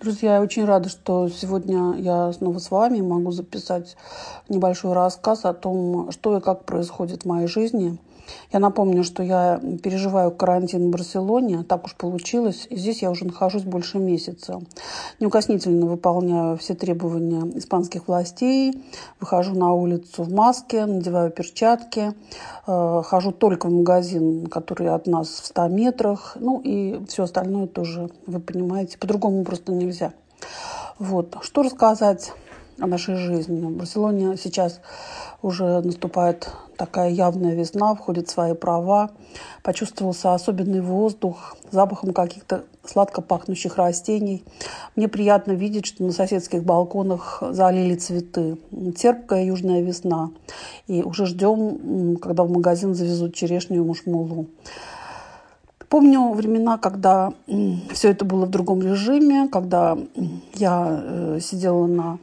Друзья, я очень рада, что сегодня я снова с вами могу записать небольшой рассказ о том, что и как происходит в моей жизни. Я напомню, что я переживаю карантин в Барселоне, так уж получилось, и здесь я уже нахожусь больше месяца. Неукоснительно выполняю все требования испанских властей, выхожу на улицу в маске, надеваю перчатки, э, хожу только в магазин, который от нас в 100 метрах, ну и все остальное тоже, вы понимаете, по-другому просто нельзя. Вот. Что рассказать нашей жизни? В Барселоне сейчас уже наступает такая явная весна, входит в свои права. Почувствовался особенный воздух, запахом каких-то сладко пахнущих растений. Мне приятно видеть, что на соседских балконах залили цветы. Терпкая южная весна. И уже ждем, когда в магазин завезут черешню и мушмулу. Помню времена, когда все это было в другом режиме, когда я э, сидела на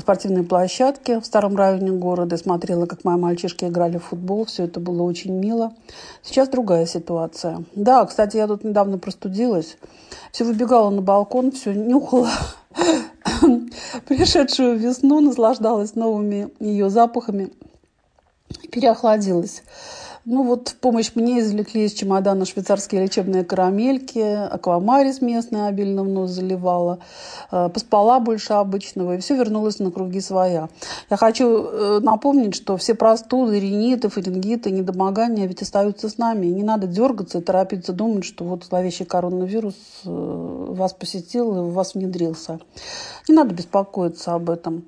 спортивной площадке в старом районе города, смотрела, как мои мальчишки играли в футбол. Все это было очень мило. Сейчас другая ситуация. Да, кстати, я тут недавно простудилась. Все выбегала на балкон, все нюхала пришедшую весну, наслаждалась новыми ее запахами, переохладилась. Ну вот в помощь мне извлекли из чемодана швейцарские лечебные карамельки, аквамарис местный обильно в нос заливала, э, поспала больше обычного, и все вернулось на круги своя. Я хочу э, напомнить, что все простуды, риниты, фарингиты, недомогания ведь остаются с нами. Не надо дергаться и торопиться думать, что вот зловещий коронавирус э, вас посетил и в вас внедрился. Не надо беспокоиться об этом.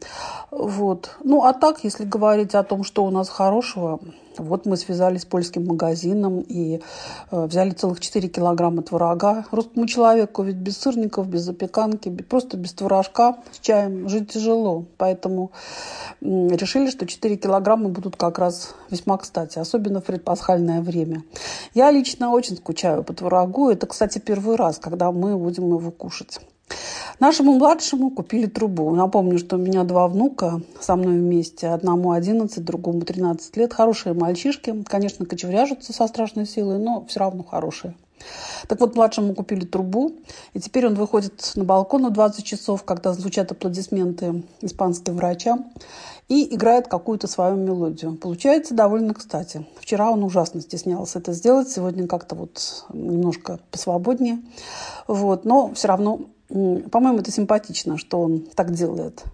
Вот. Ну, а так, если говорить о том, что у нас хорошего, вот мы связались с польским магазином и э, взяли целых 4 килограмма творога. Русскому человеку ведь без сырников, без запеканки, просто без творожка с чаем жить тяжело. Поэтому э, решили, что 4 килограмма будут как раз весьма кстати, особенно в предпасхальное время. Я лично очень скучаю по творогу. Это, кстати, первый раз, когда мы будем его кушать. Нашему младшему купили трубу. Напомню, что у меня два внука со мной вместе. Одному 11, другому 13 лет. Хорошие мальчишки. Конечно, кочевряжутся со страшной силой, но все равно хорошие. Так вот, младшему купили трубу, и теперь он выходит на балкон в 20 часов, когда звучат аплодисменты испанским врачам, и играет какую-то свою мелодию. Получается довольно кстати. Вчера он ужасно стеснялся это сделать, сегодня как-то вот немножко посвободнее. Вот, но все равно по-моему, это симпатично, что он так делает.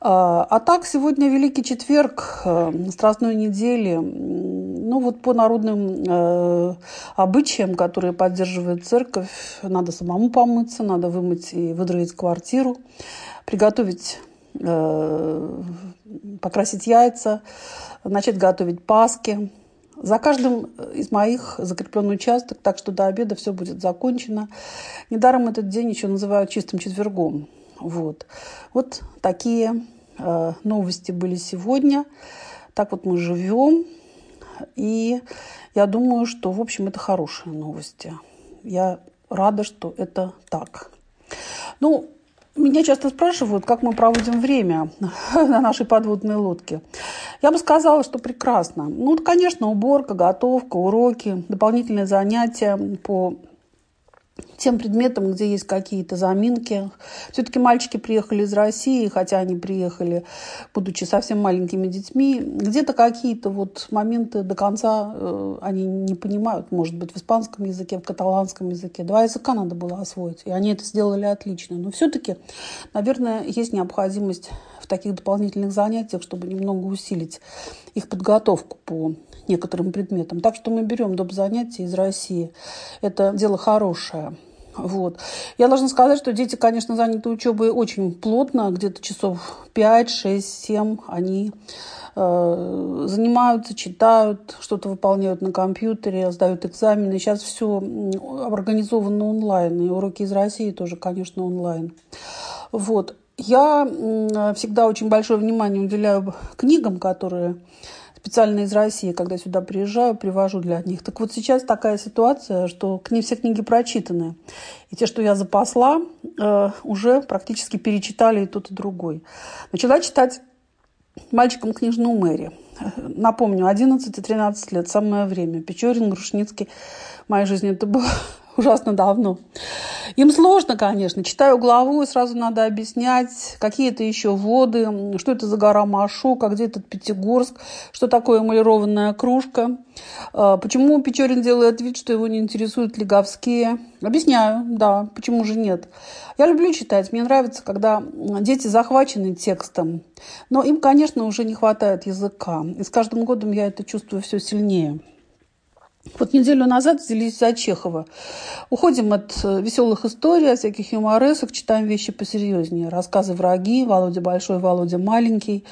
А, а так, сегодня Великий Четверг, э, Страстной недели. Ну вот по народным э, обычаям, которые поддерживает церковь, надо самому помыться, надо вымыть и выдроить квартиру, приготовить, э, покрасить яйца, начать готовить паски, за каждым из моих закреплен участок, так что до обеда все будет закончено. Недаром этот день еще называют чистым четвергом. Вот, вот такие э, новости были сегодня. Так вот мы живем. И я думаю, что, в общем, это хорошие новости. Я рада, что это так. Ну, меня часто спрашивают, как мы проводим время на нашей подводной лодке. Я бы сказала, что прекрасно. Ну, конечно, уборка, готовка, уроки, дополнительные занятия по тем предметам, где есть какие-то заминки. Все-таки мальчики приехали из России, хотя они приехали, будучи совсем маленькими детьми. Где-то какие-то вот моменты до конца э, они не понимают, может быть, в испанском языке, в каталанском языке. Два языка надо было освоить, и они это сделали отлично. Но все-таки, наверное, есть необходимость в таких дополнительных занятиях, чтобы немного усилить их подготовку по некоторым предметам. Так что мы берем доп. занятия из России. Это дело хорошее. Вот. Я должна сказать, что дети, конечно, заняты учебой очень плотно, где-то часов 5, 6, 7 они э, занимаются, читают, что-то выполняют на компьютере, сдают экзамены. Сейчас все организовано онлайн, и уроки из России тоже, конечно, онлайн. Вот. Я всегда очень большое внимание уделяю книгам, которые специально из России, когда сюда приезжаю, привожу для них. Так вот сейчас такая ситуация, что книги, все книги прочитаны. И те, что я запасла, э, уже практически перечитали и тот, и другой. Начала читать мальчиком книжную Мэри. Напомню, 11 и 13 лет, самое время. Печорин, Грушницкий. В моей жизни это было ужасно давно. Им сложно, конечно. Читаю главу, и сразу надо объяснять, какие это еще воды, что это за гора Машука, где этот Пятигорск, что такое эмалированная кружка, а, почему Печорин делает вид, что его не интересуют леговские. Объясняю, да, почему же нет. Я люблю читать, мне нравится, когда дети захвачены текстом, но им, конечно, уже не хватает языка. И с каждым годом я это чувствую все сильнее. Вот неделю назад взялись за Чехова. Уходим от э, веселых историй, от всяких юморесок, читаем вещи посерьезнее. Рассказы «Враги», «Володя большой», «Володя маленький».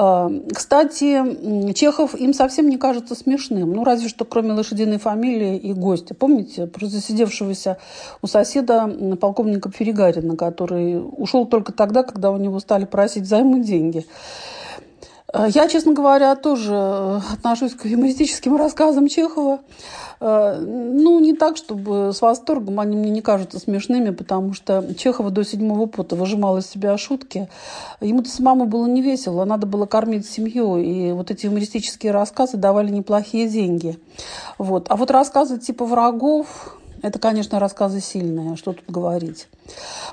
А, кстати, Чехов им совсем не кажется смешным. Ну, разве что кроме лошадиной фамилии и гостя. Помните про засидевшегося у соседа полковника Перегарина, который ушел только тогда, когда у него стали просить займы деньги. Э, я, честно говоря, тоже э, отношусь к юмористическим рассказам Чехова. Э, ну, не так, чтобы с восторгом, они мне не кажутся смешными, потому что Чехова до седьмого пота выжимал из себя шутки. Ему-то самому было не весело, надо было кормить семью, и вот эти юмористические рассказы давали неплохие деньги. Вот. А вот рассказы типа «Врагов», это, конечно, рассказы сильные, что тут говорить.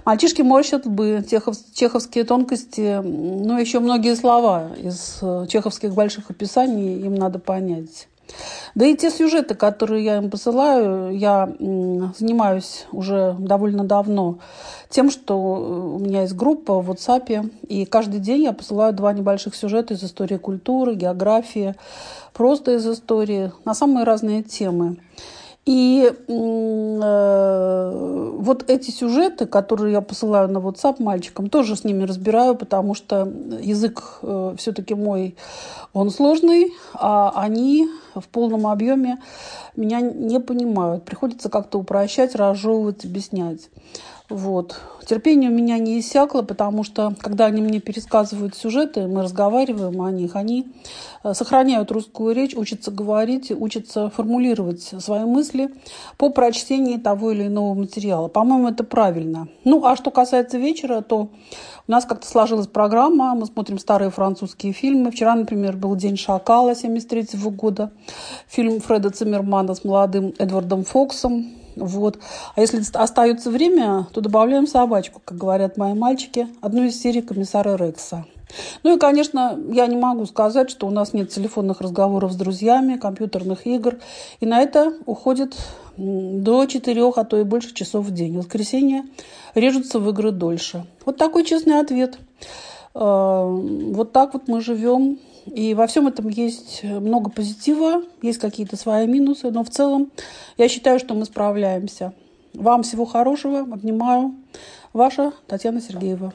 Мальчишки морщат бы чехов, чеховские тонкости, ну, еще многие слова из э, чеховских больших описаний им надо понять. Да и те сюжеты, которые я им посылаю, я занимаюсь уже довольно давно тем, что у меня есть группа в WhatsApp, и каждый день я посылаю два небольших сюжета из истории культуры, географии, просто из истории, на самые разные темы. И э, вот эти сюжеты, которые я посылаю на WhatsApp мальчикам, тоже с ними разбираю, потому что язык э, все-таки мой, он сложный, а они в полном объеме меня не понимают. Приходится как-то упрощать, разжевывать, объяснять. Вот. Терпение у меня не иссякло, потому что, когда они мне пересказывают сюжеты, мы разговариваем о них, они э, сохраняют русскую речь, учатся говорить, учатся формулировать свои мысли по прочтении того или иного материала. По-моему, это правильно. Ну, а что касается вечера, то у нас как-то сложилась программа, мы смотрим старые французские фильмы. Вчера, например, был «День шакала» 73 года, фильм Фреда Циммермана с молодым Эдвардом Фоксом, вот. А если остается время, то добавляем собачку, как говорят мои мальчики, одну из серий комиссара Рекса. Ну и, конечно, я не могу сказать, что у нас нет телефонных разговоров с друзьями, компьютерных игр. И на это уходит до четырех, а то и больше часов в день. В воскресенье режутся в игры дольше. Вот такой честный ответ. Э, вот так вот мы живем и во всем этом есть много позитива, есть какие-то свои минусы, но в целом я считаю, что мы справляемся. Вам всего хорошего, обнимаю. Ваша Татьяна Сергеева.